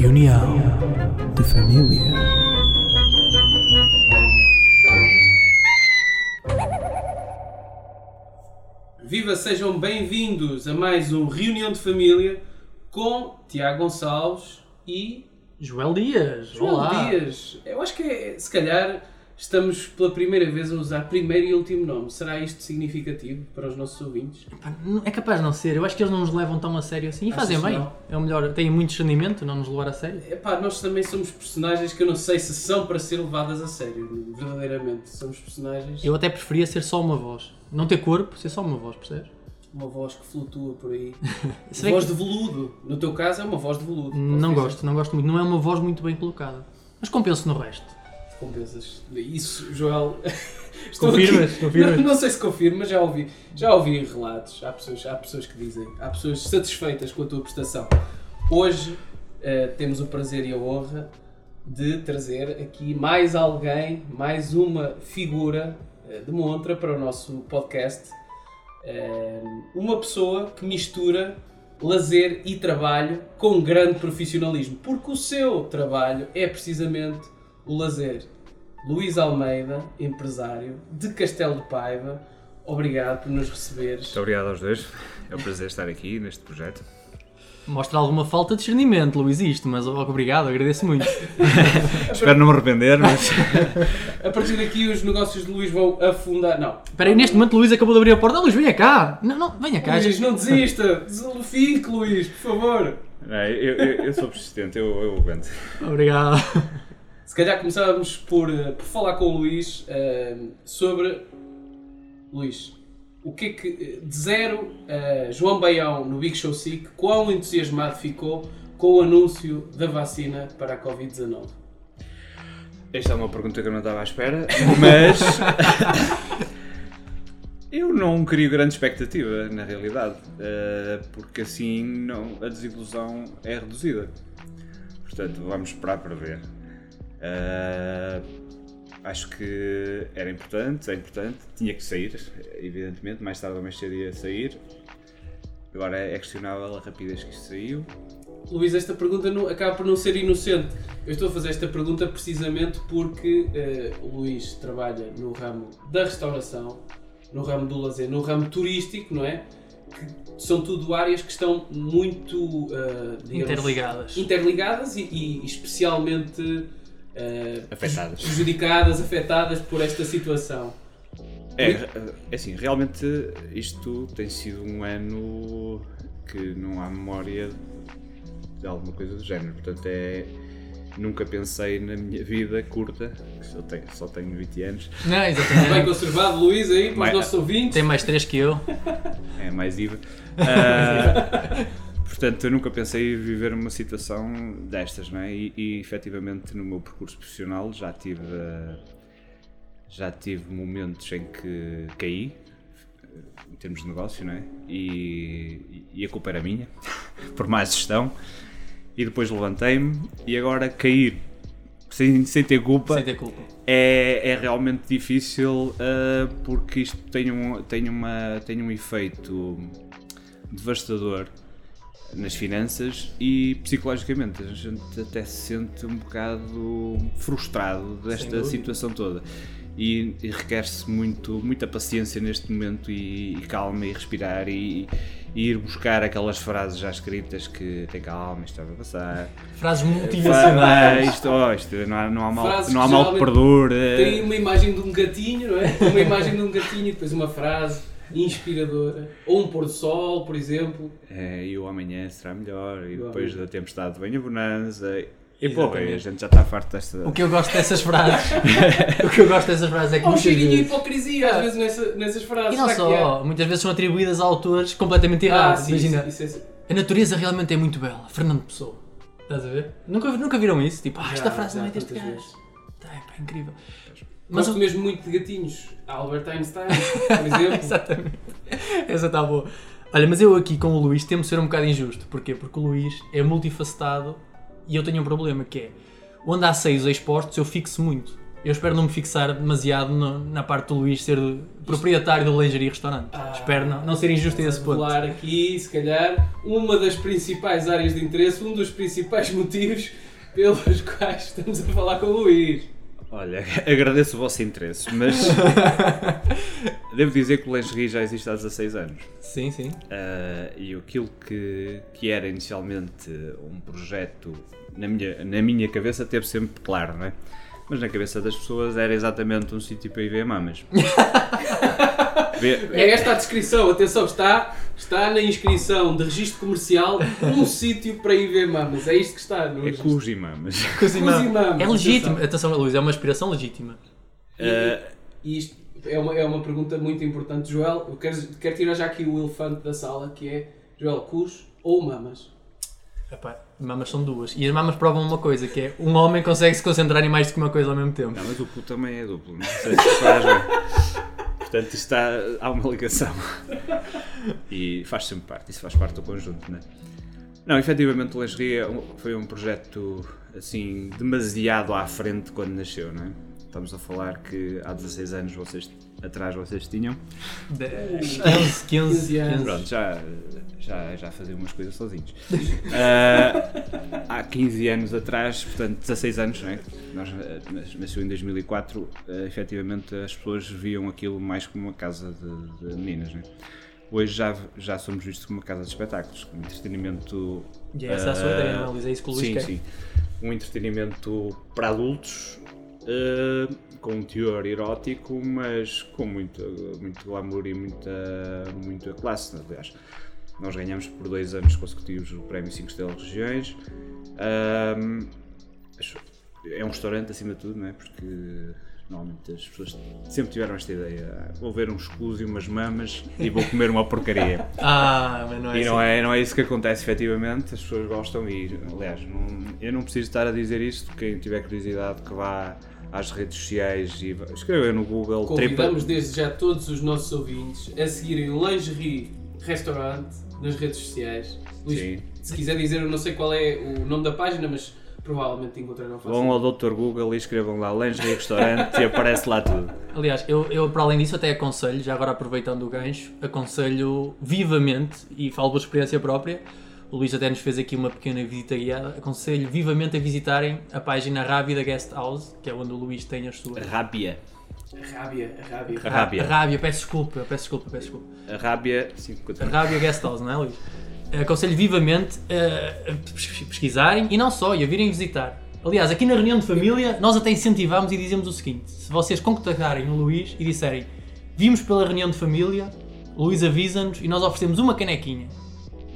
Reunião de Família. Viva, sejam bem-vindos a mais um Reunião de Família com Tiago Gonçalves e Joel Dias, João olá. Dias. Eu acho que é, se calhar estamos pela primeira vez a usar primeiro e último nome. Será isto significativo para os nossos ouvintes? Não- É capaz de não ser, eu acho que eles não nos levam tão a sério assim e Achas fazem bem. não? É o melhor, têm muito discernimento, não nos levar a sério. Epá, nós também somos personagens que eu não sei se são para ser levadas a sério, verdadeiramente. Somos personagens, Eu até preferia ser só uma voz. Não ter corpo, ser só uma voz, percebes? uma voz que flutua por aí. Se bem voz que- de veludo. No teu caso é uma voz de veludo. Não dizer. gosto, não gosto muito. Não é uma voz muito bem colocada. Mas compenso no resto. Compensas. Isso, Joel. Confirmas? Confirmas? Não, não sei se confirmo, mas já ouvi, já ouvi relatos. Há pessoas, há pessoas que dizem, há pessoas satisfeitas com a tua prestação. Hoje eh, temos o prazer e a honra de trazer aqui mais alguém, mais uma figura eh, de montra para o nosso podcast. Eh, uma pessoa que mistura lazer e trabalho com grande profissionalismo, porque o seu trabalho é precisamente o lazer. Luís Almeida, empresário de Castelo de Paiva, obrigado por nos receberes. Muito obrigado aos dois. É um prazer estar aqui neste projeto. Mostra alguma falta de discernimento, Luís, isto, mas obrigado, agradeço muito. Espero não me arrepender, mas A partir daqui os negócios de Luís vão afundar. Não. Espera aí, neste momento Luís acabou de abrir a porta. Luís, venha cá! Não, não, venha cá. Luís, não desista! Fique, Luís, por favor! não, eu, eu- eu sou persistente, eu, eu aguento. Obrigado. Se calhar começávamos por, eh, por falar com o Luís eh, sobre. Luís, o que é que. eh, De zero, eh, João Baião no Big Show Sick, quão entusiasmado ficou com o anúncio da vacina para a Covid-19? Esta é uma pergunta que eu não estava à espera, mas eu não crio grande expectativa, na realidade, porque assim não, a desilusão é reduzida. Portanto, vamos esperar para ver. Eh, acho que era importante, é importante, tinha que sair, evidentemente, mais tarde ou mais cedo ia sair. Agora é questionável a rapidez que isto saiu. Luís, esta pergunta não- acaba por não ser inocente. Eu estou a fazer esta pergunta precisamente porque eh, o Luís trabalha no ramo da restauração, no ramo do lazer, no ramo turístico, não é? Que são tudo áreas que estão muito eh, digamos, Interligadas. interligadas e, e especialmente eh, Afetadas. prejudicadas, afetadas por esta situação. É, é assim, realmente isto tem sido um ano que não há memória de alguma coisa do género. Portanto, é. Nunca pensei na minha vida curta, que só tenho, só tenho 20 anos, Não, Bem exatamente. conservado, Luís, aí, para os nossos ouvintes. Tem mais três que eu. é mais IVA. Ah, portanto, eu nunca pensei em viver uma situação destas, não é? E, e efetivamente no meu percurso profissional já tive. ah, já tive momentos em que caí, em termos de negócio, não é? E, e a culpa era minha, por má gestão. E depois levantei-me e agora cair sem, sem ter culpa Sem ter culpa. é, é realmente difícil uh, porque isto tem um, tem, uma, tem um efeito devastador nas finanças e psicologicamente. A gente até se sente um bocado frustrado desta situação toda. E, e requer-se muito, muita paciência neste momento e, e calma e respirar e, e ir buscar aquelas frases já escritas que tem calma, isto vai passar. Frases Ah, motivacionais. isto, oh, isto, não há, não há mal, Frases não há mal que perdure. Tem uma imagem de um gatinho, não é? Uma imagem de um gatinho e depois uma frase inspiradora. Ou um pôr do sol, por exemplo. É, e o amanhã será melhor, e O depois amanhã. da tempestade vem a bonança. E pô, a gente já está farto desta. O que eu gosto dessas frases. o que eu gosto dessas frases é que Há um muitas cheirinho de vezes. hipocrisia às vezes nessa- nessas frases. E não só, muitas vezes são atribuídas a autores completamente? Ah, errados. sim, Imagina, isso- isso é- a natureza realmente é muito bela. Fernando Pessoa. Estás a ver? Nunca, nunca viram isso? Tipo, ah, esta Já, frase já, não é deste gajo. Tá, é pá, incrível. Mas Gosto mesmo muito de gatinhos. Albert Einstein, por exemplo. Exatamente. Essa está boa. Olha, mas eu aqui com o Luís temo ser um bocado injusto. Porquê? Porque o Luís é multifacetado e eu tenho um problema que é onde há seios expostos eu fixo muito. Eu espero não me fixar demasiado no- na parte do Luís ser proprietário do lingerie restaurante. Ah, espero não, não ser injusto a esse ponto. revelar aqui, se calhar, uma das principais áreas de interesse, um dos principais motivos pelos quais estamos a falar com o Luís. Olha, agradeço o vosso interesse, mas devo dizer que o lingerie já existe há 16 anos. Sim, sim. Ah, e aquilo que, que era inicialmente um projeto na minha, na minha cabeça teve sempre claro, não é? Mas na cabeça das pessoas era exatamente um sítio para ir ver mamas. É esta a descrição, atenção, está, está na inscrição de registro comercial um sítio para ir ver mamas. É isto que está no é registro. cus e mamas. Cosimama, É legítimo. atenção. Luís, é uma aspiração legítima. Ah, E isto é uma, é uma pergunta muito importante, Joel. Eu quero, quero tirar já aqui o elefante da sala, que é, Joel, cus ou mamas? Epá, mamas são duas. E as mamas provam uma coisa, que é um homem consegue se concentrar em mais do que uma coisa ao mesmo tempo. não, mas o cu também é duplo, não sei se reparas bem. Portanto, está, há uma ligação. E faz sempre parte, isso faz parte do conjunto, não é? Não, efetivamente o Lingerie é foi um projeto assim demasiado à frente quando nasceu, não é? Estamos a falar que há 16 anos vocês, atrás vocês tinham. 10, 15, 15 anos. Pronto, já, já, já faziam umas coisas sozinhos. Ah, há 15 anos atrás, portanto 16 anos, não é? Nós, nas- nasceu em 2004, ah, efetivamente as pessoas viam aquilo mais como uma casa de, de meninas, não é? Hoje já, já somos vistos como uma casa de espetáculos, com entretenimento. E é essa a sua ah, ideia, Luís? É isso que o Luís Sim, quer. sim. Um entretenimento para adultos, eh, com um teor erótico, mas com muito, muito glamour e muita, muita classe. Aliás, nós ganhamos por dois anos consecutivos o Prémio 5 Estrelas Regiões. Acho- é um restaurante acima de tudo, não é? Porque normalmente as pessoas sempre tiveram esta ideia: "Ah, vou ver um escuso e umas mamas e vou comer uma porcaria. Ah, mas não é E assim. não é, não é isso que acontece efetivamente, as pessoas gostam e, aliás, não- eu não preciso estar a dizer isto, quem tiver curiosidade que vá às redes sociais e escreva no Google Convidamos desde já todos os nossos ouvintes a seguirem o Lingerie Restaurant nas redes sociais. Luís, Sim. se quiser dizer, eu não sei qual é o nome da página, mas provavelmente encontrarão Vão fácil. ao Dr. Google e escrevam lá Lingerie Restaurante e aparece lá tudo. Aliás, eu, eu para além disso até aconselho, já agora aproveitando o gancho, aconselho vivamente, e falo por experiência própria, o Luís até nos fez aqui uma pequena visita guiada, aconselho vivamente a visitarem a página Rábida Guest House, que é onde o Luís tem as suas... Rábia. A rábia, rábia. A rábia. Rábia, peço desculpa, peço desculpa, peço desculpa. A rábia, sim, A continua. Rábia Guest House, não é, Luís? Aconselho vivamente a, a pes- pesquisarem e não só, e a virem visitar. Aliás, aqui na reunião de família, nós até incentivamos e dizemos o seguinte: se vocês contactarem o Luís e disserem vimos pela reunião de família, o Luís avisa-nos e nós oferecemos uma canequinha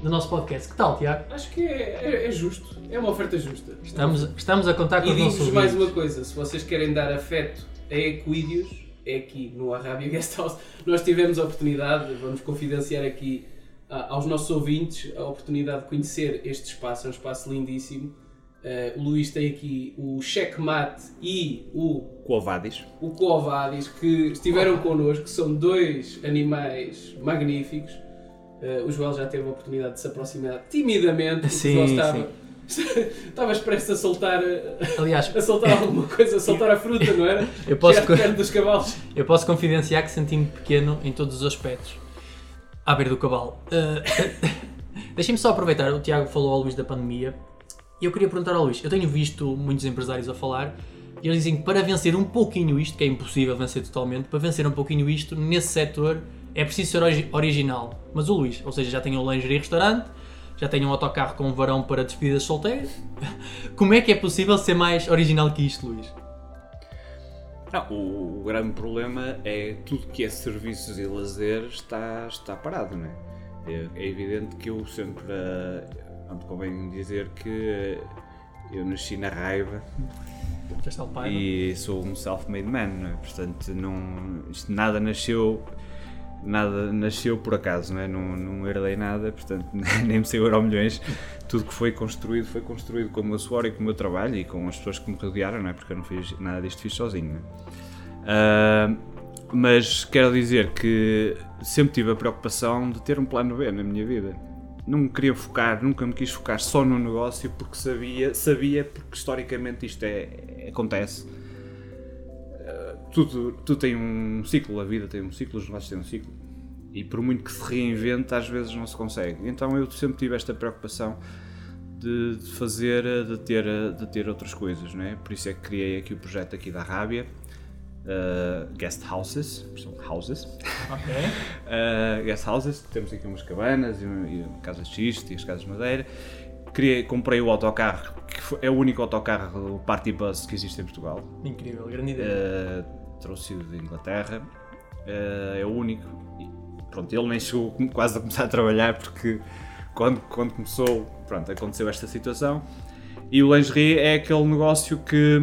do nosso podcast. Que tal, Tiago? Acho que é, é- é justo. É uma oferta justa. Estamos, estamos a contar com E os nossos digo-vos mais ouvintes. uma coisa: se vocês querem dar afeto a Equídeos, é aqui no Arrábia Guest House. Nós tivemos a oportunidade, vamos confidenciar aqui ah, aos nossos ouvintes, a oportunidade de conhecer este espaço. É um espaço lindíssimo. Ah, o Luís tem aqui o Checkmate e o, Covadis. o Covadis que estiveram connosco, que são dois animais magníficos. Ah, o Joel já teve a oportunidade de se aproximar timidamente. Sim, estava, estavas prestes a soltar. ah, Aliás, a soltar alguma coisa, a soltar a fruta, não era? eu posso, dos cavalos. eu posso confidenciar que senti-me pequeno em todos os aspectos. À beira do cavalo. Uh, Deixem-me só aproveitar, o Tiago falou ao Luís da pandemia e eu queria perguntar ao Luís. Eu tenho visto muitos empresários a falar e eles dizem que para vencer um pouquinho isto, que é impossível vencer totalmente, para vencer um pouquinho isto, nesse setor é preciso ser origi- original. Mas o Luís, ou seja, já tem um lingerie restaurante, já tem um autocarro com um varão para despedidas solteiras. Como é que é possível ser mais original que isto, Luís? Não, o, o grande problema é tudo que é serviços e lazer está, está parado, não é? É, é evidente que eu sempre, eh, não convém dizer que eh, eu nasci na raiva e sou um self-made man, não é? Portanto, não, isto nada nasceu nada nasceu por acaso, não, é? não, não herdei nada, portanto nem me saiu euro milhões. Tudo que foi construído foi construído com o meu suor e com o meu trabalho e com as pessoas que me rodearam, não é? Porque eu não fiz nada disto fiz sozinho. É? Ah, mas quero dizer que sempre tive a preocupação de ter um plano B na minha vida. Não me queria focar, nunca me quis focar só no negócio porque sabia, sabia porque historicamente isto é, acontece. Tudo, tudo tem um ciclo, a vida tem um ciclo, os negócios têm um ciclo. E por muito que se reinvente, às vezes não se consegue. Então eu sempre tive esta preocupação de, de fazer, de ter, de ter outras coisas, não é? Por isso é que criei aqui o projeto aqui da Rábia, uh, guest houses, são houses. Ok. Uh, guest houses, temos aqui umas cabanas e, e casas de xisto e as casas de madeira. Criei, comprei o autocarro, que é o único autocarro, party bus que existe em Portugal. Incrível, grande ideia. Uh, trouxe-o de Inglaterra, Uh, é o único. E, pronto, ele nem chegou quase a começar a trabalhar porque quando, quando começou, pronto, aconteceu esta situação. E o lingerie é aquele negócio que,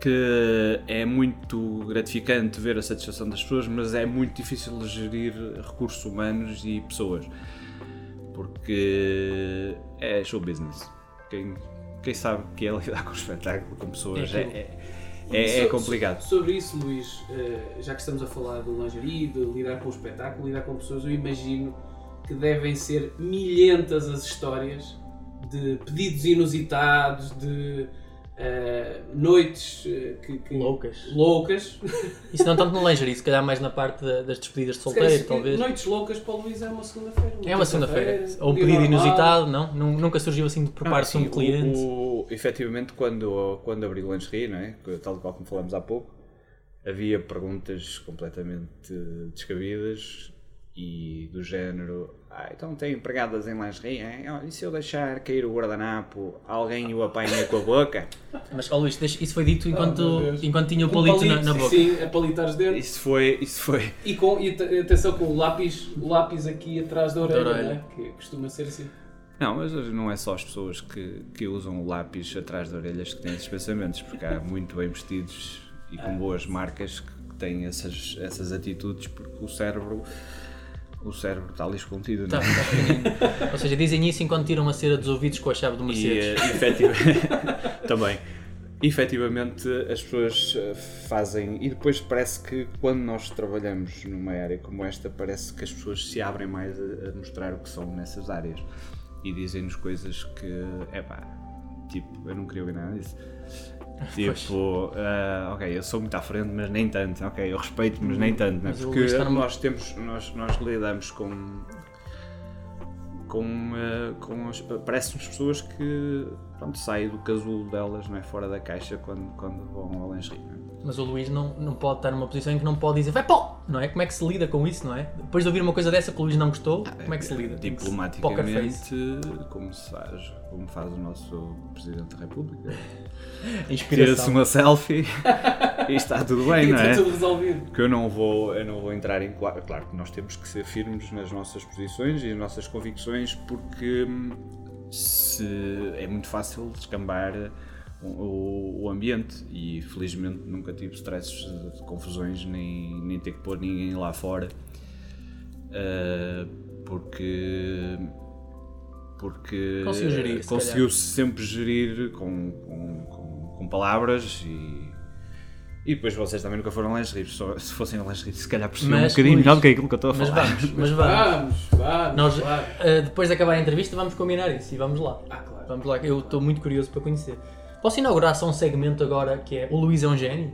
que é muito gratificante ver a satisfação das pessoas, mas é muito difícil de gerir recursos humanos e pessoas. Porque é show business. Quem, quem sabe que é lidar com espetáculo, com pessoas, É é. É, é- complicado. so- Sobre isso, Luís, eh, já que estamos a falar do lingerie, de lidar com o espetáculo, lidar com pessoas, eu imagino que devem ser milhentas as histórias de pedidos inusitados, de eh, noites eh, que, que- Loucas. loucas. Isso não tanto no lingerie, se calhar mais na parte da- das despedidas de solteiro, talvez. Noites loucas para o Luís é uma segunda-feira. É uma segunda-feira. Ou um pedido normal. inusitado, não? Nun- Nunca surgiu assim por Ah, parte de um cliente. O, o, efetivamente, quando, quando abri o lingerie, não é? Tal qual como falamos há pouco, havia perguntas completamente descabidas e do género: ah, então tem empregadas em lingerie, hein? Olha, e se eu deixar cair o guardanapo, alguém o apanha com a boca? Mas, ó Luís, deixa- isso foi dito enquanto, meu Deus. enquanto tinha o Um palito na, na boca. Sim, a palitar os dedos. Isso foi. Isso foi. E, com, e atenção com o lápis, o lápis aqui atrás da orelha, orelha. né? que costuma ser assim. Não, mas hoje não é só as pessoas que, que usam o lápis atrás de orelhas que têm esses pensamentos, porque há muito bem vestidos e com boas marcas que têm essas, essas atitudes, porque o cérebro, o cérebro está ali escondido, Tá, não tá é? pequenino. Ou seja, dizem isso enquanto tiram a cera dos ouvidos com a chave do E Mercedes. eh, efetivamente, também. Efetivamente as pessoas eh, fazem e depois parece que quando nós trabalhamos numa área como esta parece que as pessoas se abrem mais a, a mostrar o que são nessas áreas e dizem-nos coisas que é pá, tipo, eu não queria ouvir nada disso. Tipo, ah, ok, eu sou muito à frente, mas nem tanto. Ok, eu respeito, mas nem tanto. Né? Mas Porque nós temos, nós, nós lidamos com com, eh, com as, parece-nos pessoas que pronto, saem do casulo delas não é? fora da caixa quando, quando vão ao lingerie. Não é? Mas o Luís não, não pode estar numa posição em que não pode dizer vai pó, não é? Como é que se lida com isso, não é? Depois de ouvir uma coisa dessa que o Luís não gostou, como é que se lida? Se- face. Diplomaticamente, como se faz, como faz o nosso Presidente da República, tira-se uma selfie e está tudo bem, não é? está tudo resolvido. que eu não vou eu não vou entrar em claro, claro que nós temos que ser firmes nas nossas posições e nas nossas convicções porque hum, se é muito fácil descambar o, o- ambiente e felizmente nunca tive stresses de, confusões nem, nem ter que pôr ninguém lá fora Ah, porque porque Conseguiu gerir, se conseguiu sempre gerir com, com, com, palavras e e depois vocês também nunca foram lingerie, só- se fossem lingerie se calhar percebiam um Mas, bocadinho Luís, melhor do que aquilo que eu estou a Mas falar. vamos, mas vamos. Vamos, vamos. Nós, claro. ah, depois de acabar a entrevista, vamos combinar isso e vamos lá. Ah, claro. Vamos lá, eu estou muito curioso para conhecer. Posso inaugurar só um segmento agora que é o Luís é um gênio?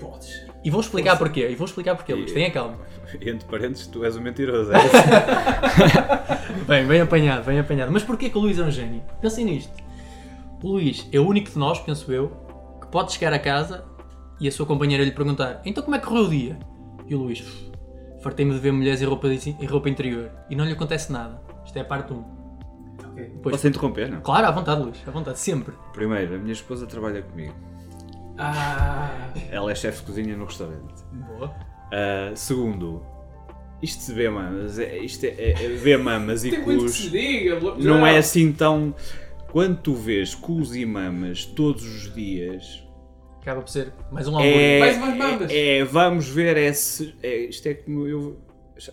Podes. E vou explicar porquê. E vou explicar porquê, Luís. Tenha calma. Entre parênteses, tu és um mentiroso. é isso? Bem, bem apanhado, bem apanhado. Mas porquê que o Luís é um gênio? Pensem nisto. O Luís é o único de nós, penso eu, que pode chegar a casa e a sua companheira lhe perguntar então como é que correu o dia? E o Luís, "Uf, fartei-me de ver mulheres em roupa, em roupa interior e não lhe acontece nada. Isto é a parte 1. Ok. Depois, Posso interromper, não? claro, à vontade, Luís, à vontade, sempre. Primeiro, a minha esposa trabalha comigo. Ah, Ela é chefe de cozinha no restaurante. Boa. Ah, segundo, isto se vê mamas, é, isto é, é, é ver mamas e cus. se diga. Não é assim tão. Quando tu vês cus e mamas todos os dias, Acaba por ser mais um hambúrguer. Mais umas mamas. É, é, vamos ver esse. É, isto é como eu.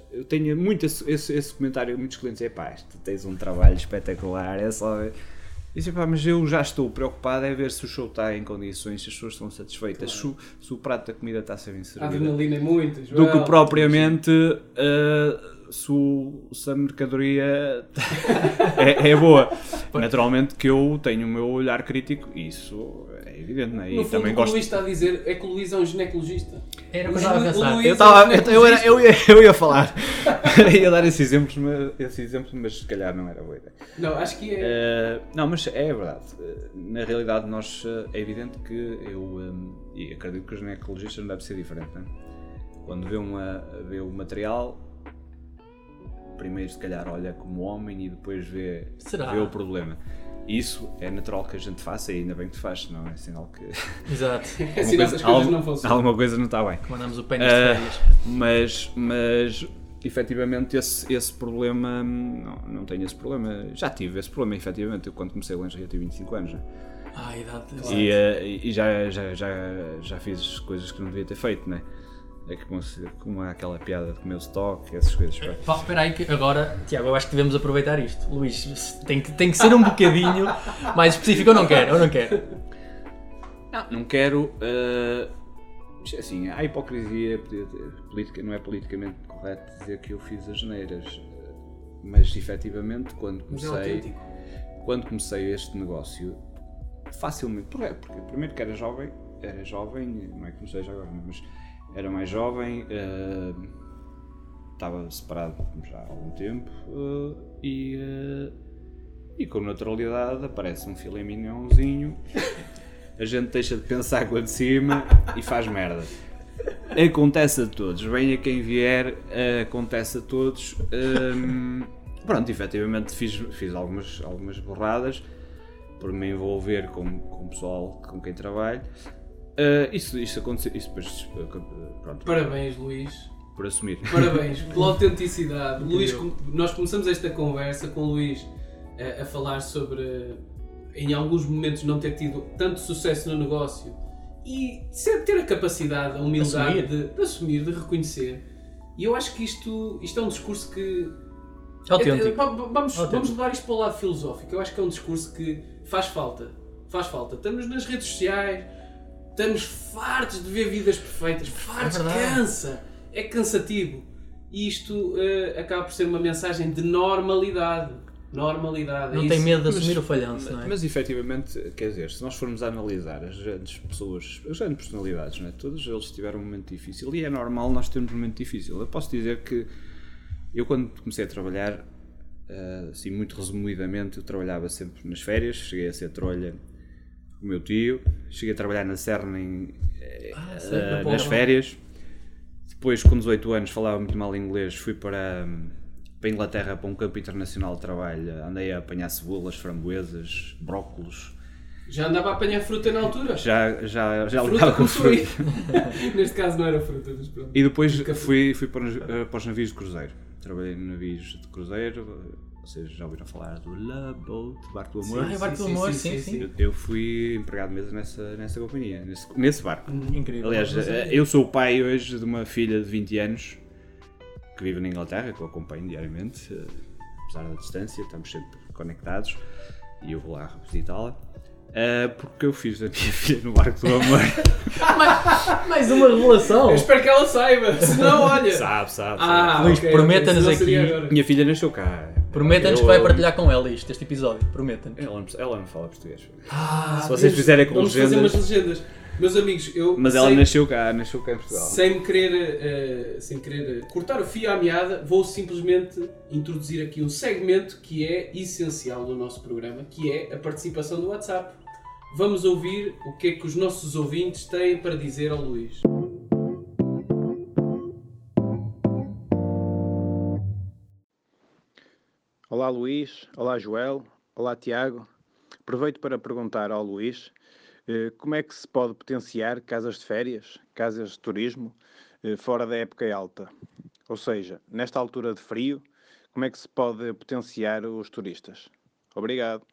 Eu tenho muito esse, esse, esse comentário, muitos clientes é pá, tu tens um trabalho espetacular, é só. Dizem, pá, mas eu já estou preocupado é ver se o show está em condições, se as pessoas estão satisfeitas, se, o, se o prato da comida está a ser bem A servido. adrenalina é muito, Do Joel. que propriamente uh, se, o- se a mercadoria é, é boa. Naturalmente que eu tenho o meu olhar crítico, e isso é evidente, né? E No fundo, também o que o gosto. Luís está a dizer é que o Luís é um ginecologista. Era o que eu estava a pensar. Eu, um tava, eu, eu, era- ginecologista. eu, ia, eu ia falar, ia dar esse exemplo, mas, esse exemplo, mas se calhar não era boa ideia. Não, acho que é. Eh, não, mas é verdade. Eh, na realidade, nós eh, é evidente que eu eh, e acredito que o ginecologista não deve ser diferente. Né? Quando vê, uma, vê o material, primeiro se calhar olha como homem e depois vê, Será? vê o problema. Isso é natural que a gente faça e ainda bem que tu fazes, não é sinal que Exato. É sinal que as coisas não funcionam. alguma coisa não está bem. Mandamos o pênis de Ah, férias. mas, mas efetivamente esse, esse problema, não, não tenho esse problema. Já tive esse problema, efetivamente. Eu quando comecei a lingerie eu tinha 25 anos. já. Ah, a idade. E, eh, e já, já, já, já fiz coisas que não devia ter feito, né? É que como, há aquela piada de comer o stock, essas coisas. pá. Espera aí que agora, Tiago, eu acho que devemos aproveitar isto. Luís, tem que, tem que ser um bocadinho mais específico. Eu não quero, eu não quero. Não, não quero. é assim, há hipocrisia ter- política, não é politicamente correto dizer que eu fiz as geneiras. eh, Mas efetivamente, quando é comecei. quando comecei este negócio, facilmente, porque, porque primeiro que era jovem, era jovem, não é que não seja agora, mas era mais jovem, eh, estava separado já há algum tempo eh, e, eh, e com naturalidade aparece um filé mignonzinho, a gente deixa de pensar com a de cima e faz merda. Acontece a todos, venha quem vier, acontece a todos. Hum, pronto, efetivamente fiz, fiz algumas, algumas borradas por me envolver com o pessoal com quem trabalho. Eh, isso, isso aconteceu, isso depois, eh, pronto, Parabéns, Luís. por assumir. Parabéns pela autenticidade. Luís, com- nós começamos esta conversa com o Luís eh, a, falar sobre, em alguns momentos, não ter tido tanto sucesso no negócio e sempre ter a capacidade, a humildade Assumir. de, de assumir, de reconhecer. E eu acho que isto, isto é um discurso que. Autêntico. É, é, va- va- vamos, Autêntico. vamos levar isto para o lado filosófico. Eu acho que é um discurso que faz falta. Faz falta. Estamos nas redes sociais, estamos fartos de ver vidas perfeitas. Fartos, É cansa. É cansativo. E isto eh, acaba por ser uma mensagem de normalidade. Normalidade. Não é tem isso. medo de assumir o falhanço, não é? Mas efetivamente, quer dizer, se nós formos a analisar as grandes pessoas, as grandes personalidades, não é? todos eles tiveram um momento difícil e é normal nós termos um momento difícil. Eu posso dizer que eu, quando comecei a trabalhar, eh, assim, muito resumidamente, eu trabalhava sempre nas férias, cheguei a ser trolha o meu tio, cheguei a trabalhar na Serna em, Ah, na nas Póvoa. férias. Depois, com 18 anos, falava muito mal inglês, fui para, para a Inglaterra para um campo internacional de trabalho. Andei a apanhar cebolas, framboesas, brócolos. Já andava a apanhar fruta na altura. Já, já, já fruta com fruta. Neste caso não era fruta, mas pronto. E depois fui, fui para, eh, para os navios de cruzeiro. Trabalhei em navios de cruzeiro. Vocês já ouviram falar do Love Boat, Barco do Amor? Ah, é Barco do Amor, sim, sim. Eu, eu fui empregado mesa nessa, nessa companhia, nesse, nesse barco. Incrível. Aliás, eh, sabia. eu sou o pai hoje de uma filha de 20 anos que vive na Inglaterra, que eu acompanho diariamente, eh, apesar da distância, estamos sempre conectados e eu vou lá visitá-la. eh, porque eu fiz a minha filha no barco do amor. Mais uma revelação. Eu espero que ela saiba. Se não, olha. sabe, sabe, sabe. Ah, Luís, ok, prometa-nos senão aqui-. Minha filha nasceu cá. Prometa-nos que vai partilhar com ela isto, este episódio. Prometa-nos. Ela não, ela não fala português. Ah, Se vocês fizerem com vamos fazer legendas- umas legendas. Meus amigos, eu. Mas ela sem- nasceu cá, nasceu cá em Portugal. Sem querer, eh, sem querer eh, cortar o fio à meada, vou simplesmente introduzir aqui um segmento que é essencial no nosso programa, que é a participação do WhatsApp. Vamos ouvir o que é que os nossos ouvintes têm para dizer ao Luís. Olá Luís, olá Joel, olá Tiago. Aproveito para perguntar ao Luís eh, como é que se pode potenciar casas de férias, casas de turismo, eh, fora da época alta. Ou seja, nesta altura de frio, como é que se pode potenciar os turistas? Obrigado.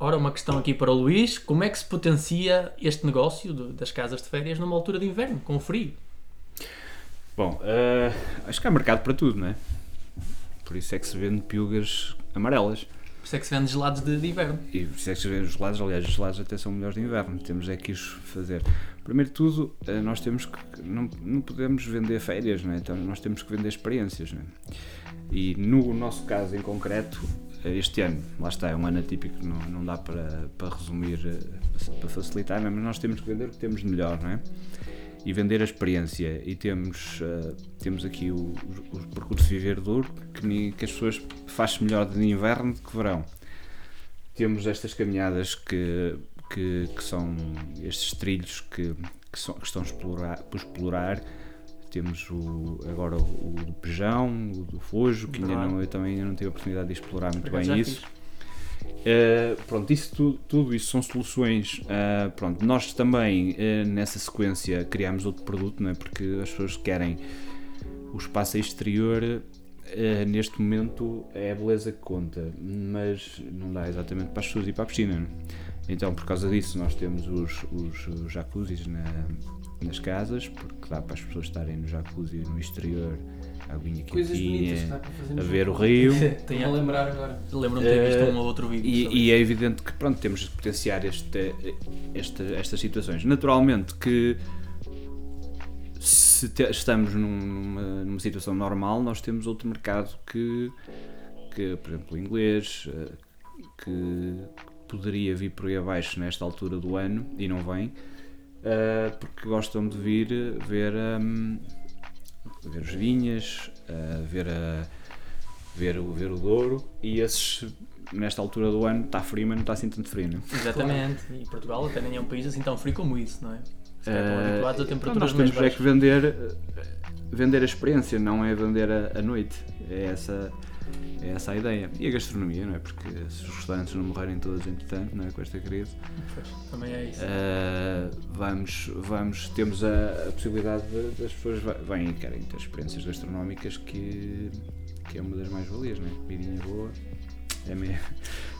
Ora, uma questão aqui para o Luís: como é que se potencia este negócio das casas de férias numa altura de inverno, com frio? Bom, eh, acho que há mercado para tudo, não é? Por isso é que se vende piugas amarelas. Por isso é que se vende gelados de, de inverno. E por isso é que se vende os gelados, aliás, os gelados até são melhores de inverno. Temos é que os fazer. Primeiro de tudo, eh, nós temos que. Não, não podemos vender férias, não é? Então nós temos que vender experiências, não é? E no nosso caso em concreto, eh, este ano, lá está, é um ano atípico, não, não dá para, para resumir, eh, para facilitar, é? mas nós temos que vender o que temos de melhor, não é? E vender a experiência. E temos, eh, temos aqui o, o, o percurso Viver Douro, que, que as pessoas faz melhor de inverno do que verão. Temos estas caminhadas que, que, que são estes trilhos que, que, são, que estão a explorar, por explorar. Temos o, agora o, o do Pejão, o do Fojo, que ainda não, eu também ainda não tive a oportunidade de explorar muito bem isso. Uh, pronto, isso tudo, tudo isso são soluções. uh, pronto, nós também uh, nessa sequência criámos outro produto, não é? porque as pessoas querem o espaço exterior. neste momento é a beleza que conta, mas não dá exatamente para as pessoas ir para a piscina. não é? Então, por causa disso, nós temos os, os, os jacuzzis na- nas casas, porque dá para as pessoas estarem no jacuzzi no exterior, aguinha Coisas bonitas que dá para fazer a ver o rio. Estou-me a lembrar agora. Lembro-me de ter visto Eh, um ou outro vídeo. E, e é evidente que pronto, temos de potenciar este, esta- estas situações. Naturalmente que se te- estamos num- numa, numa situação normal, nós temos outro mercado que, que por exemplo, o inglês, eh, que poderia vir por aí abaixo nesta altura do ano e não vem, eh, porque gostam de vir ver, hum, ver os vinhas, ver a ver o, ver o Douro e esses nesta altura do ano está frio, mas não está assim tanto frio, não é? Exatamente. E Portugal até nem é um país assim tão frio como isso, não é? Se calhar estão Eh, habituados a então temperaturas nós mais temos é que vender eh, vender a experiência, não é vender a, a noite. É essa, é essa a ideia. E a gastronomia, não é? Porque se os restaurantes não morrerem todos entretanto, não é? Com esta crise, Pois, Também é isso. eh, vamos, vamos, temos a, a possibilidade de, das pessoas vêm e querem ter experiências gastronómicas que, que é uma das mais-valias, não é? Comidinha boa, é meio,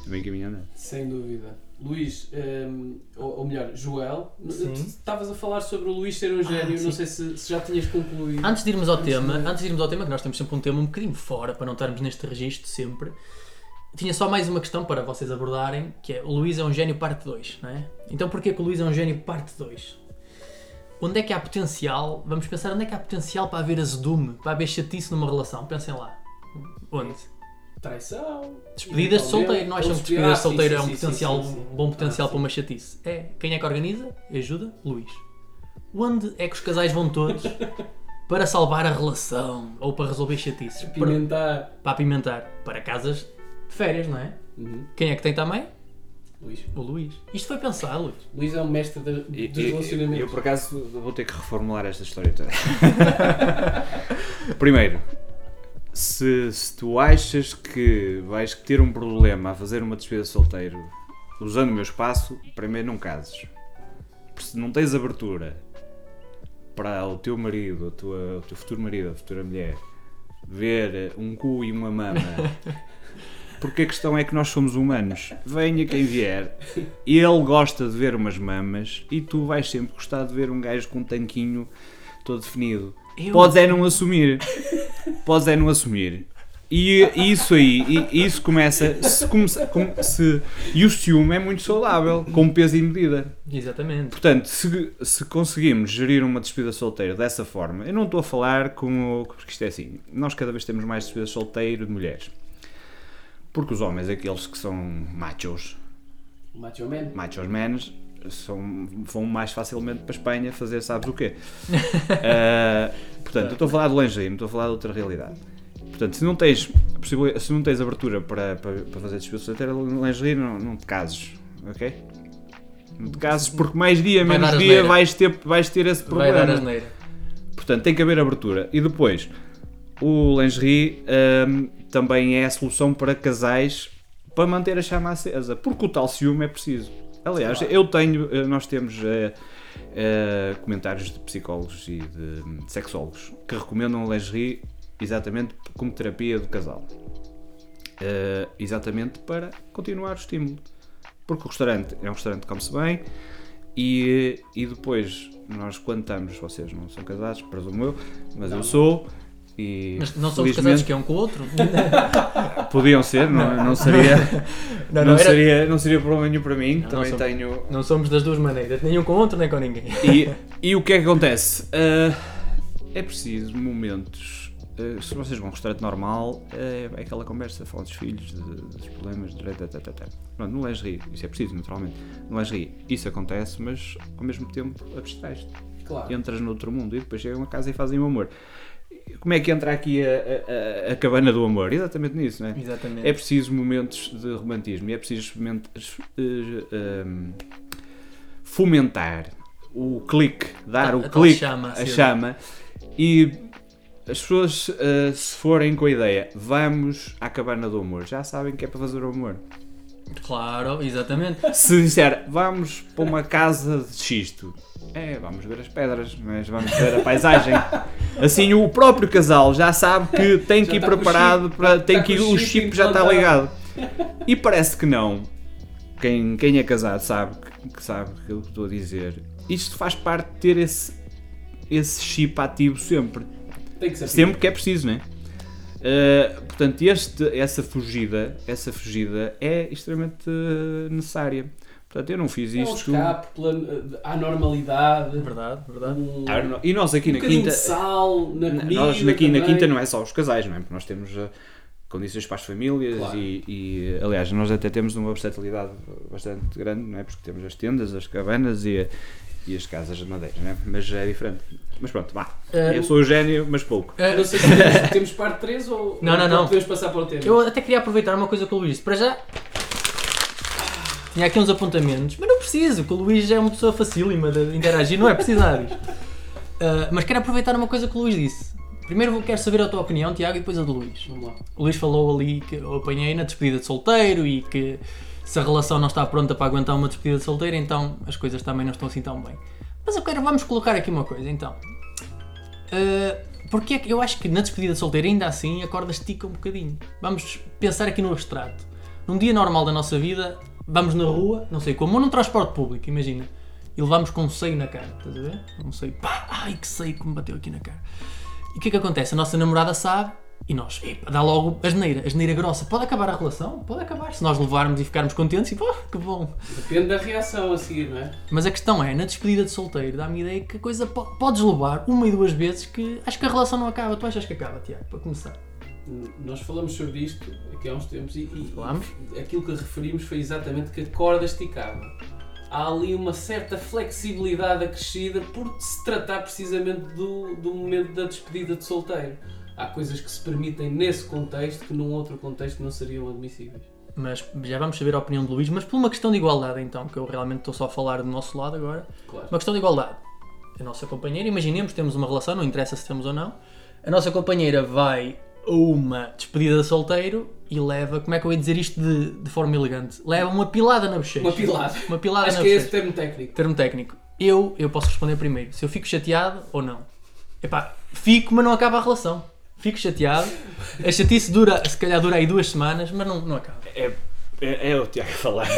é meio caminho andado. Sem dúvida. Luís, hum, ou, ou melhor, Joel, estavas a falar sobre o Luís ser um gênio, sim. não sei se, se já tinhas concluído. Antes de irmos ao Antes tema, de- antes de irmos ao tema, que nós temos sempre um tema um bocadinho fora para não estarmos neste registro sempre. Tinha só mais uma questão para vocês abordarem, que é o Luís é um gênio parte 2, não é? Então porquê que o Luís é um gênio parte 2? Onde é que há potencial? Vamos pensar onde é que há potencial para haver azedume, para haver chatice numa relação. Pensem lá. Onde? Traição. Despedidas de solteiro. Não acham que despedidas de solteiro sim, é um sim, potencial, sim, sim. bom potencial Ah, para uma chatice? É. Quem é que organiza? Ajuda? Luís. Onde é que os casais vão todos para salvar a relação ou para resolver chatices? Para, Pimentar. para apimentar. Para casas de férias, não é? Uhum. Quem é que tem também? Luís. O Luís. Isto foi pensado, Luís. Luís é um mestre de, E- dos relacionamentos. Eu, por acaso, vou ter que reformular esta história toda. Primeiro, se, se tu achas que vais ter um problema a fazer uma despedida de solteiro usando o meu espaço, primeiro não cases. Porque Se não tens abertura para o teu marido, a tua- o teu futuro marido, a futura mulher, ver um cu e uma mama. Porque a questão é que nós somos humanos. Venha quem vier, ele gosta de ver umas mamas e tu vais sempre gostar de ver um gajo com um tanquinho todo definido. Eu- Podes é não assumir. Podes é não assumir. E isso aí, e isso começa. Se come- se, e o ciúme é muito saudável, com peso e medida. Exatamente. Portanto, se, se conseguimos gerir uma despedida solteira dessa forma, eu não estou a falar como. Porque isto é assim, nós cada vez temos mais despedidas solteiro de mulheres. Porque os homens, aqueles que são machos, Macho Man. machos menos, são, vão mais facilmente para a Espanha fazer sabes o quê. Ah, portanto, eu estou a falar de lingerie, não estou a falar de outra realidade. Portanto, se não tens, se não tens abertura para, para, para fazer despedida solteira, lingerie, não, não te cases, ok? Não te cases porque mais dia, Vai menos dia vais ter, vais ter esse Vai dar problema. asneira. Portanto, tem que haver abertura. E depois, o lingerie hum, também é a solução para casais para manter a chama acesa, porque o tal ciúme é preciso. Aliás, eu tenho, eh, nós temos eh, eh, comentários de psicólogos e de sexólogos que recomendam o lingerie exatamente como terapia do casal. Exatamente para continuar o estímulo. Porque o restaurante é um restaurante que come-se bem e, e depois nós quando estamos, vocês não são casados, presumo eu, mas eu sou. E Mas não somos casados que é um com o outro? Podiam ser, não, não seria, Não, não, não, era- seria, não seria problema nenhum para mim. Não, Também não tenho. Não somos das duas maneiras, nenhum com o outro nem com ninguém. E, e o que é que acontece? Ah, é preciso momentos. ah, se vocês vão a um restaurante normal, ah, é aquela conversa, falam dos filhos, de- dos problemas, de. tata, tata. Pronto, no lingerie, isso é preciso, naturalmente. No lingerie, isso acontece, mas ao mesmo tempo abstrais-te. Claro. Entras noutro mundo e depois chegam a casa e fazem o amor. Como é que entra aqui a, a- a- cabana do amor? Exatamente nisso, não é? Exatamente. É preciso momentos de romantismo e é preciso momentos, eh, um, fomentar o clique, dar A- o clique, chama a chama e as pessoas, eh, se forem com a ideia, vamos à cabana do amor, já sabem que é para fazer o amor. Claro, exatamente. Se disser, vamos para uma casa de xisto, é, vamos ver as pedras, mas vamos ver a paisagem. Assim, o próprio casal já sabe que tem Já que ir preparado, chip, para, já tem que ir, o chip já está ligado. E parece que não. Quem, quem é casado sabe que, que sabe o que eu estou a dizer. Isto faz parte de ter esse, esse chip ativo sempre. Tem que ser. Sempre que é preciso, não é? Uh, portanto, este, essa fugida, essa fugida é extremamente uh, necessária. Portanto, eu não fiz É um isto. escape pela, à normalidade. Verdade, verdade. Um, Ah, E nós aqui um na quinta, sal na comida. nós aqui na quinta não é só os casais, não é? Porque nós temos condições para as famílias Claro. e, e, aliás, nós até temos uma versatilidade bastante grande, não é? Porque temos as tendas, as cabanas e, a- e as casas de madeira, não é? Mas é diferente. Mas pronto, vá. Eh, eu sou o gênio, mas pouco. Eu Não sei se temos, temos parte 3 ou Não, não, não. podemos passar para o tema. Eu até queria aproveitar uma coisa que o Luís disse. Para já. Tinha aqui uns apontamentos, mas não preciso, porque o Luís é uma pessoa facílima de interagir, não é preciso nada disto. Ah, mas quero aproveitar uma coisa que o Luís disse. Primeiro vou- quero saber a tua opinião, Tiago, e depois a do Luís. Vamos lá. O Luís falou ali que eu apanhei na despedida de solteiro e que se a relação não está pronta para aguentar uma despedida de então as coisas também não estão assim tão bem. Mas eu quero, vamos colocar aqui uma coisa, então. Uh, porque é que eu acho que na despedida de ainda assim, a corda estica um bocadinho. Vamos pensar aqui no abstrato. Num dia normal da nossa vida, vamos na rua, não sei como, ou num transporte público, imagina. E levamos com um seio na cara, estás a ver? Um seio, pá, ai que seio que me bateu aqui na cara. E o que é que acontece? A nossa namorada sabe e nós, epa, dá logo a geneira, a geneira grossa. Pode acabar a relação? Pode acabar. Se nós levarmos e ficarmos contentes, e pô, que bom. Depende da reação a seguir, não é? Mas a questão é, na despedida de solteiro, dá-me a ideia que a coisa po podes levar uma e duas vezes que acho que a relação não acaba. Tu achas que acaba, Tiago, para começar? Nós falamos sobre isto aqui há uns tempos e, e- Falamos? aquilo que referimos foi exatamente que a corda esticava. Há ali uma certa flexibilidade acrescida por se tratar precisamente do, do momento da despedida de solteiro. Há coisas que se permitem nesse contexto que num outro contexto não seriam admissíveis. Mas já vamos saber a opinião de Luís, mas por uma questão de igualdade então, que eu realmente estou só a falar do nosso lado agora. Claro. Uma questão de igualdade. A nossa companheira, imaginemos, temos uma relação, não interessa se temos ou não. A nossa companheira vai a uma despedida de solteiro e leva, como é que eu ia dizer isto de, de forma elegante? Leva uma pilada na bochecha. Uma pilada. Uma pilada Acho na que é bochecha. esse termo técnico. Termo técnico. Eu, eu posso responder primeiro. Se eu fico chateado ou não. Epá, fico, mas não acaba a relação. Fico chateado. A chatice dura, se calhar dura aí duas semanas, mas não, não acaba. É, é, é o Tiago a falar.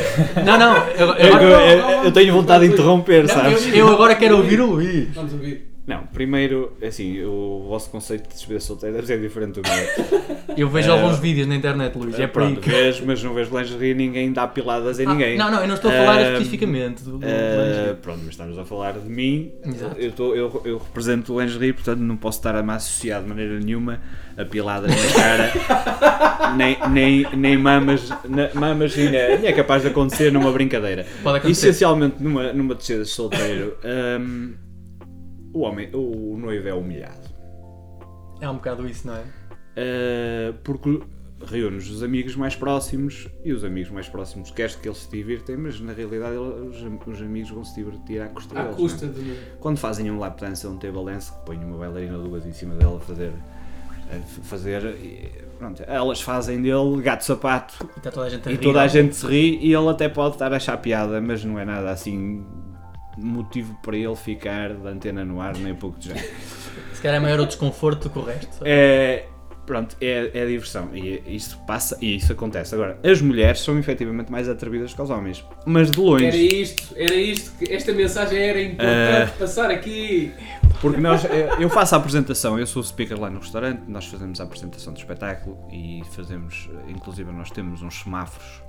Não, não. Eu, Eu, eu- eu- eu tenho vontade de interromper, não, sabes? eu- eu agora quero ouvir o Luís. Vamos ouvir. Não, primeiro, assim, o vosso conceito de despedida solteira ser diferente do meu. Eu vejo É. alguns vídeos na internet, Luís. É por aí Pronto, que... vês, mas não vejo lingerie, ninguém dá piladas em Ah, ninguém. Não, não, eu não estou a falar Ah, especificamente do, do lingerie. pronto, mas estamos a falar de mim. Exato. Eu, estou- eu, eu represento o lingerie, portanto não posso estar a me associar de maneira nenhuma a piladas na cara, nem, nem, nem mamas, na, mamas nem é, nem é capaz de acontecer numa brincadeira. Pode acontecer. Essencialmente numa, numa descida de solteiro, hum, o homem, o noivo é humilhado. É um bocado isso, não é? Uh, porque reúne os amigos mais próximos e os amigos mais próximos queres que eles se divirtem, mas na realidade os, os amigos vão se divertir à custa À deles. custa é? de. Quando fazem um lap dance ou um table dance, que põem uma bailarina ou duas em cima dela a fazer. a fazer e, pronto, elas fazem dele gato sapato E está toda a gente a e rir. toda a gente se ri e ele até pode estar a achar piada, mas não é nada assim motivo para ele ficar de antena no ar nem pouco de jeito. Se calhar é maior o desconforto do que o resto. É, pronto, é, é diversão. E isso passa e isso acontece. Agora, as mulheres são efetivamente mais atrevidas que os homens. Mas de longe. Era isto, era isto, que esta mensagem era importante passar aqui. Porque nós, eu eu faço a apresentação, eu sou o speaker lá no restaurante, nós fazemos a apresentação do espetáculo e fazemos, inclusive nós temos uns semáforos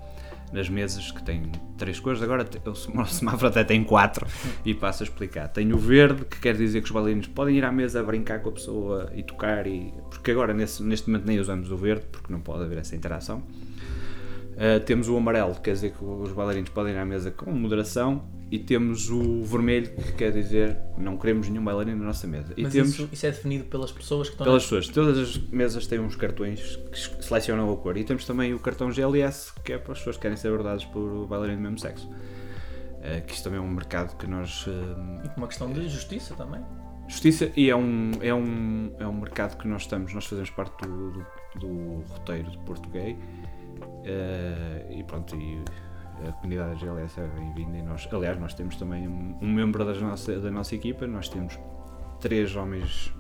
nas mesas que têm três cores, agora o semáforo até tem quatro e passo a explicar. Tem o verde, que quer dizer que os bailarinos podem ir à mesa brincar com a pessoa e tocar, e, porque agora nesse, neste momento nem usamos o verde, porque não pode haver essa interação. Uh, temos o amarelo, que quer dizer que os bailarinos podem ir à mesa com moderação, e temos o vermelho, que quer dizer não queremos nenhum bailarino na nossa mesa. E Mas temos isso, isso é definido pelas pessoas que estão pelas pessoas, todas as mesas têm uns cartões que selecionam a cor, e temos também o cartão GLS, que é para as pessoas que querem ser abordadas por bailarino do mesmo sexo. Uh, que isto também é um mercado que nós uh, E por uma questão de justiça também. Justiça e é um, é, um, é um mercado que nós estamos, nós fazemos parte do, do, do roteiro de Português eh, e pronto, e a comunidade GLS é bem-vinda e nós, aliás, nós temos também um, um membro das nossa, da nossa equipa, nós temos três homens,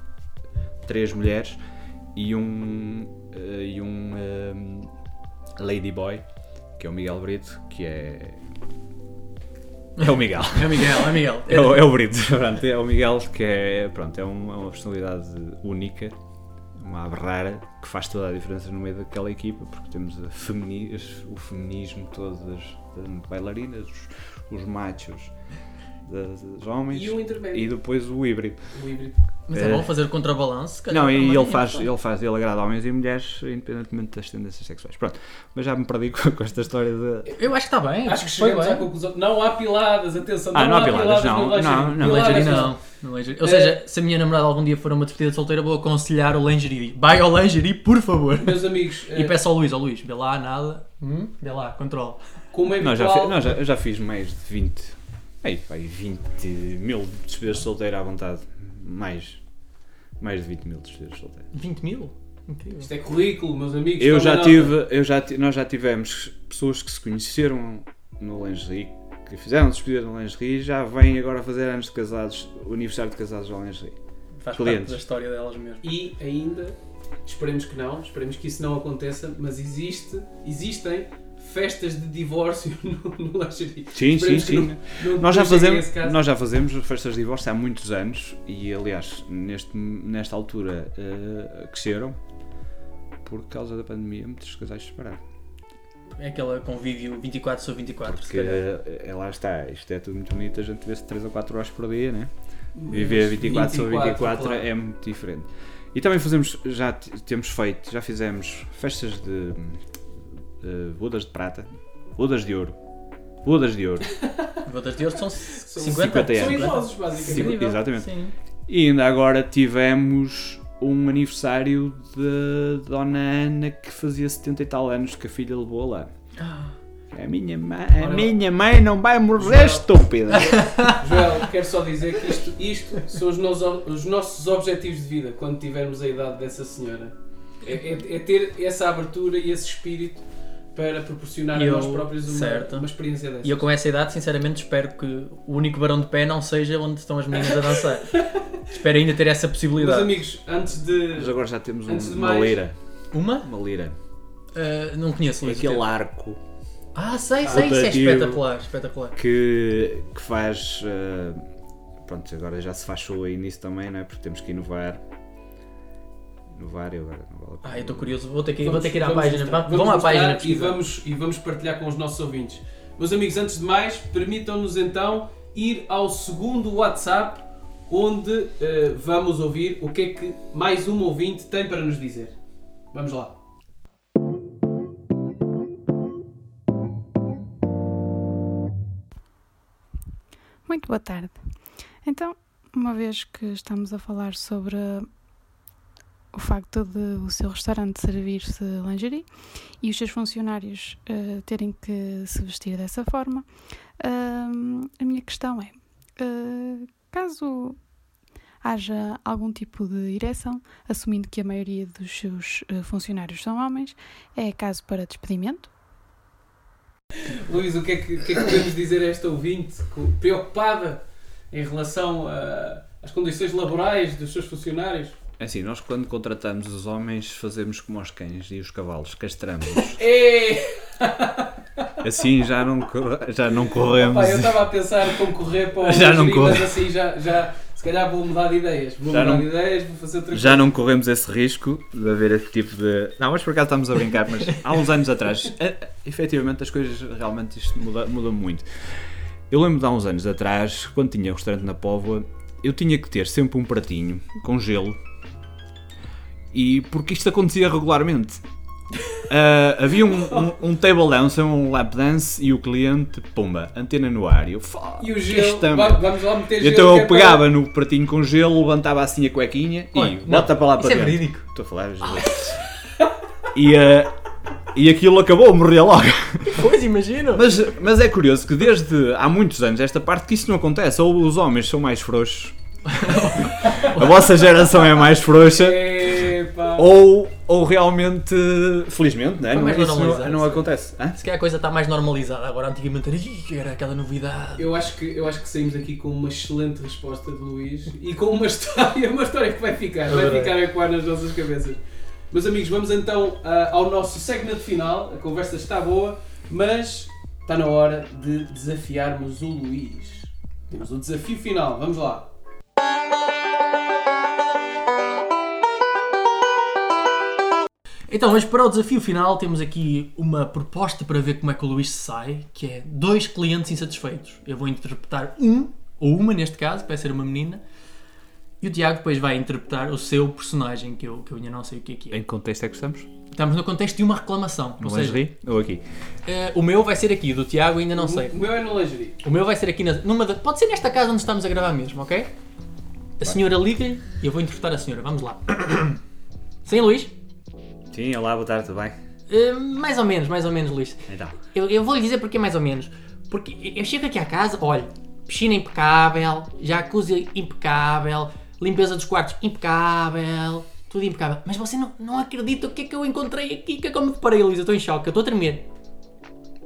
três mulheres e um, eh, e um eh, ladyboy, que é o Miguel Brito, que é... É o Miguel. É o Miguel, é o Miguel. É o, é o Brito, pronto, é o Miguel que é, pronto, é, um- é uma personalidade única, uma ave rara, que faz toda a diferença no meio daquela equipa, porque temos femini- o feminismo todo das, das bailarinas, os, os machos dos homens E o intermédio. e depois o híbrido. O híbrido. Mas é bom fazer contrabalanço. Não, é e ele faz, ele faz, ele agrada homens e mulheres, independentemente das tendências sexuais. Pronto, mas já me perdi com, com esta história de. Eu acho que está bem. Acho que foi chegamos bem. à conclusão. Não há piladas, atenção. Ah, não há piladas, não, no lingerie. não, não. No Piladas lingerie não. Lingerie. Ou seja, se a minha namorada algum dia for a uma despedida de solteira, vou aconselhar o lingerie. Vai ao lingerie, por favor. Meus amigos, E eh, peço ao Luís, ao Luís, vê lá nada. Hum? Vê lá, controle. Como é Não, já, fi- não, já, eu já fiz mais de 20. Ei, pai, 20 mil despedidas de solteiro à vontade. Mais. Mais de 20 mil despedidas de solteiro. 20 mil? Incrível. Isto é currículo, meus amigos. Eu já nota. tive, eu já, nós já tivemos pessoas que se conheceram no lingerie, que fizeram despedida no lingerie e já vêm agora fazer anos de casados, o aniversário de casados ao lingerie. Faz clientes. parte da história delas mesmo. E ainda, esperemos que não, esperemos que isso não aconteça, mas existe, existem festas de divórcio no, no lingerie. Sim, Esperemos sim, sim. não- não Nós já, fazemos, nós já fazemos festas de divórcio há muitos anos e, aliás, neste, nesta altura eh, cresceram por causa da pandemia. Muitos casais se separaram. É aquela com vídeo 24 sobre 24. se Porque calhar. eh, lá está, isto é tudo muito bonito, a gente vê-se 3 ou 4 horas por dia, né? Viver 24 sobre 24 claro. é muito diferente. E também fazemos, já temos feito, já fizemos festas de, de bodas de prata, bodas de ouro, bodas de ouro. Bodas de ouro são 50, 50 São anos. idosos, basicamente. Incrível. Exatamente. Sim. E ainda agora tivemos um aniversário de Dona Ana que fazia 70 e tal anos que a filha levou lá. A minha, mãe, a Ora, minha mãe não vai morrer, Joel. estúpida! Joel, quero só dizer que isto, isto são os, nos- os nossos objetivos de vida quando tivermos a idade dessa senhora. É, é- é ter essa abertura e esse espírito para proporcionar E a eu- nós próprios uma, certo. uma experiência dessa. E eu com essa idade, sinceramente, espero que o único varão de pé não seja onde estão as meninas a dançar. espero ainda ter essa Meus possibilidade. amigos, antes de. Mas agora já temos um- uma mais- lira. Uma? Uma lira. Uh, não conheço, Luís. Aquele arco Ah, sei, sei, isso é espetacular, espetacular. que, que faz. eh, pronto, agora já se faz show aí nisso também, não é? Porque temos que inovar. Inovar e agora não vale a pena. Ah, eu estou curioso, vou ter que, Vamos- vou ter que ir à vamos página. mostrar, vamos Vão à página e vamos, e vamos partilhar com os nossos ouvintes. Meus amigos, antes de mais, permitam-nos então ir ao segundo WhatsApp onde eh, vamos ouvir o que é que mais um ouvinte tem para nos dizer. Vamos lá. Muito boa tarde. Então, uma vez que estamos a falar sobre o facto de o seu restaurante servir-se lingerie e os seus funcionários eh, terem que se vestir dessa forma, hum, a minha questão é: eh, caso haja algum tipo de direção, assumindo que a maioria dos seus eh, funcionários são homens, é caso para despedimento? Luís, o que é que, que, é que podemos dizer a esta ouvinte preocupada em relação às condições laborais dos seus funcionários? É assim, nós quando contratamos os homens fazemos como os cães e os cavalos, castramos. Ê! Assim já não, já não corremos. Pá, eu estava a pensar concorrer para o Já não Lingerie, mas assim já, já. Se calhar vou mudar de ideias. Vou Já mudar não- de ideias, vou fazer outra Já coisa. não corremos esse risco de haver esse tipo de. Não, mas por acaso estamos a brincar, mas há uns anos atrás, eh, efetivamente as coisas realmente isto muda, muda muito. Eu lembro de há uns anos atrás, quando tinha restaurante na Póvoa, eu tinha que ter sempre um pratinho com gelo e porque isto acontecia regularmente. Ah, havia um, um, um table dance, um lap dance e o cliente, pumba, antena no ar. E eu, "Fó, E o gelo, estampa." va- vamos lá meter gelo. Então que é eu para- pegava no pratinho com gelo, levantava assim a cuequinha Olha, e não, bota para lá para é dentro. verídico. Estou a falar. e, eh, e aquilo acabou, morria logo. Pois, imagino. Mas, mas é curioso que desde há muitos anos esta parte que isso não acontece. Ou os homens são mais frouxos, a vossa geração é mais frouxa. Ou, ou realmente, felizmente, né? Foi não, mais isso não, não acontece. Hã? Se calhar a coisa está mais normalizada. Agora, antigamente era, "Ih, era aquela novidade. Eu acho, que, eu acho que saímos aqui com uma excelente resposta de Luís e com uma história, uma história que vai ficar, vai verdade. ficar a ecoar nas nossas cabeças. Meus amigos, vamos então ah, ao nosso segmento final. A conversa está boa, mas está na hora de desafiarmos o Luís. Temos o desafio final, vamos lá. Então, mas para o desafio final temos aqui uma proposta para ver como é que o Luís se sai, que é dois clientes insatisfeitos. Eu vou interpretar um, ou uma neste caso, que vai ser uma menina, e o Tiago depois vai interpretar o seu personagem, que eu, que eu ainda não sei o que é que é. Em que contexto é que estamos? Estamos no contexto de uma reclamação. No ou seja, lingerie ou aqui? eh, o meu vai ser aqui, do Tiago ainda não sei. O meu é no lingerie. O meu vai ser aqui na, numa da- Pode ser nesta casa onde estamos a gravar mesmo, ok? A senhora liga-lhe e eu vou interpretar a senhora. Vamos lá. Sim, Luís? Sim, olá, boa tarde, tudo bem? Eh, mais ou menos, mais ou menos, Luís. Então. Eu, eu vou lhe dizer porque mais ou menos. Porque eu chego aqui à casa, olha, piscina impecável, jacuzzi impecável, limpeza dos quartos impecável, tudo impecável. Mas você não, não acredita o que é que eu encontrei aqui, que é como me deparei, Luís. Eu estou em choque, eu estou a tremer.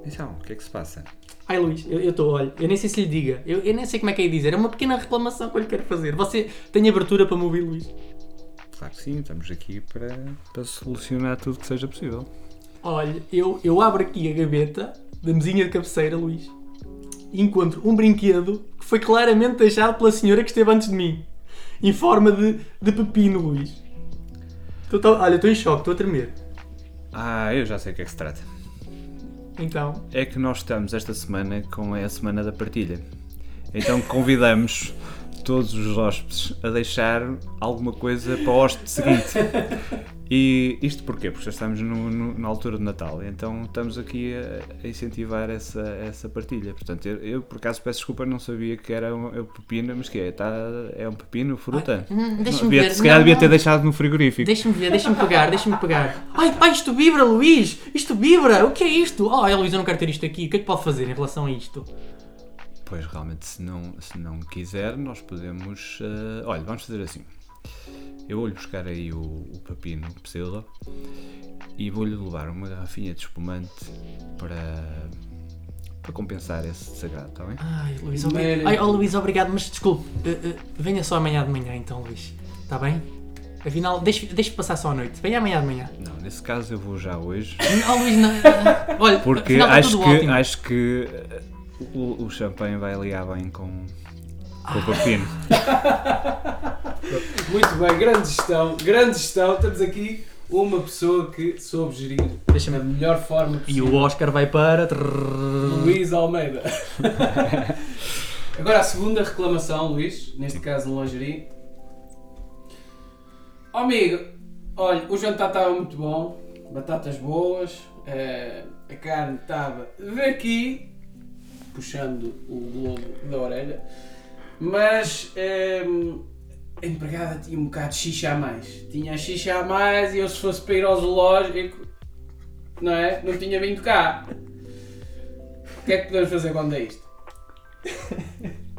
Então, o que é que se passa? Ai Luís, eu estou, olha, eu nem sei se lhe diga, eu, eu nem sei como é que é dizer, é uma pequena reclamação que eu lhe quero fazer. Você tem abertura para me ouvir, Luís? Claro que sim, estamos aqui para, para solucionar tudo que seja possível. Olha, eu, eu abro aqui a gaveta da mesinha de cabeceira, Luís, e encontro um brinquedo que foi claramente deixado pela senhora que esteve antes de mim, em forma de, de pepino, Luís. Tô- tô- olha, estou em choque, estou a tremer. Ah, eu já sei o que é que se trata. Então, É que nós estamos esta semana com a semana da partilha. Então convidamos todos os hóspedes a deixar alguma coisa para o hóspede seguinte. E isto porquê? Porque já estamos no- no- na altura de Natal, então estamos aqui a, a incentivar essa, essa partilha. Portanto, eu, eu, por acaso peço desculpa, não sabia que era um, um pepino, mas que é? Tá, é um pepino, fruta? hum, deixa-me ver. se calhar Não, devia não. ter deixado no frigorífico. Deixa-me ver, deixa-me pegar, deixa-me pegar. Ai, ai, isto vibra, Luís! Isto vibra! O que é isto? Oh, é, Luís, eu não quero ter isto aqui. O que é que pode fazer em relação a isto? Pois realmente, se não, se não quiser, nós podemos. eh, olha, vamos fazer assim. Eu vou-lhe buscar aí o, o papino pseudo e vou-lhe levar uma garrafinha de espumante para, para compensar esse desagrado, está bem? Ai, Luís, obrigado. Ai, oh, Luís, obrigado, mas desculpe, eh, eh, venha só amanhã de manhã então, Luís. Está bem? Afinal, deixe, deixe passar só a noite. Venha amanhã de manhã. Não, nesse caso eu vou já hoje, Oh, Luís, não, olha, porque afinal acho tudo que, ótimo. acho que o, o champanhe vai ligar bem com, com o papino. Muito bem, grande gestão, grande gestão. Temos aqui uma pessoa que soube gerir Deixa-me- da melhor forma E possível. o Oscar vai para. Luís Almeida. Agora a segunda reclamação, Luís, neste caso no lingerie. Oh, amigo, olha, o jantar estava muito bom, batatas boas, eh, a carne estava aqui, puxando o globo da orelha, mas eh, a empregada tinha um bocado de xixa a mais. Tinha xixa a mais e eu se fosse para ir ao zoológico, não é? Não tinha vindo cá. O que é que podemos fazer quando é isto?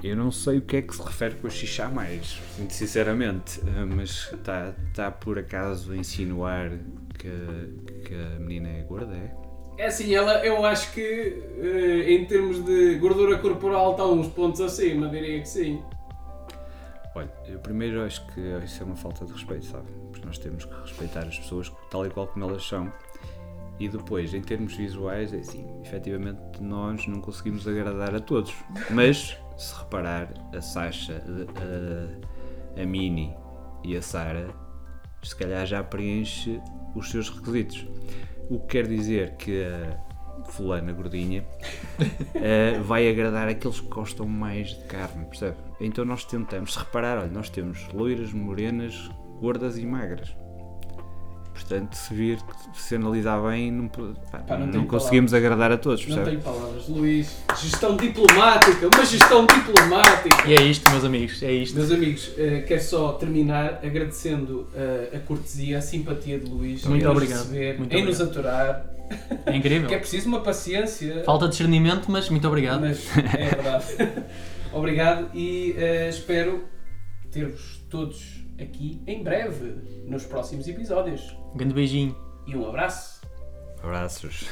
Eu não sei o que é que se refere com a xixa a mais, muito sinceramente, eh, mas está tá por acaso a insinuar que, que a menina é gorda, é? É assim, ela, eu acho que eh, em termos de gordura corporal está uns pontos acima, diria que sim. Olha, eu primeiro acho que isso é uma falta de respeito, sabe? Porque nós temos que respeitar as pessoas tal e qual como elas são. E depois, em termos visuais, é assim, efetivamente nós não conseguimos agradar a todos. Mas, se reparar, a Sasha, a, a Mini e a Sara, se calhar já preenche os seus requisitos. O que quer dizer que a fulana gordinha eh, vai agradar aqueles que gostam mais de carne, percebe? Então nós tentamos, se reparar, olha, nós temos loiras, morenas, gordas e magras. Portanto, se vir, se analisar bem, não, pá, Pá, não não, conseguimos agradar a todos, Não tenho palavras. Luís, gestão diplomática, uma gestão diplomática. E é isto, meus amigos, é isto. Meus amigos, eh, quero só terminar agradecendo eh, a cortesia, a simpatia de Luís Muito em nos obrigado, receber, muito em nos obrigado. aturar. É incrível. Que é preciso uma paciência. Falta de discernimento, mas muito obrigado. Mas é verdade. Obrigado e eh, espero ter-vos todos aqui em breve, nos próximos episódios. Um grande beijinho. E um abraço. Abraços.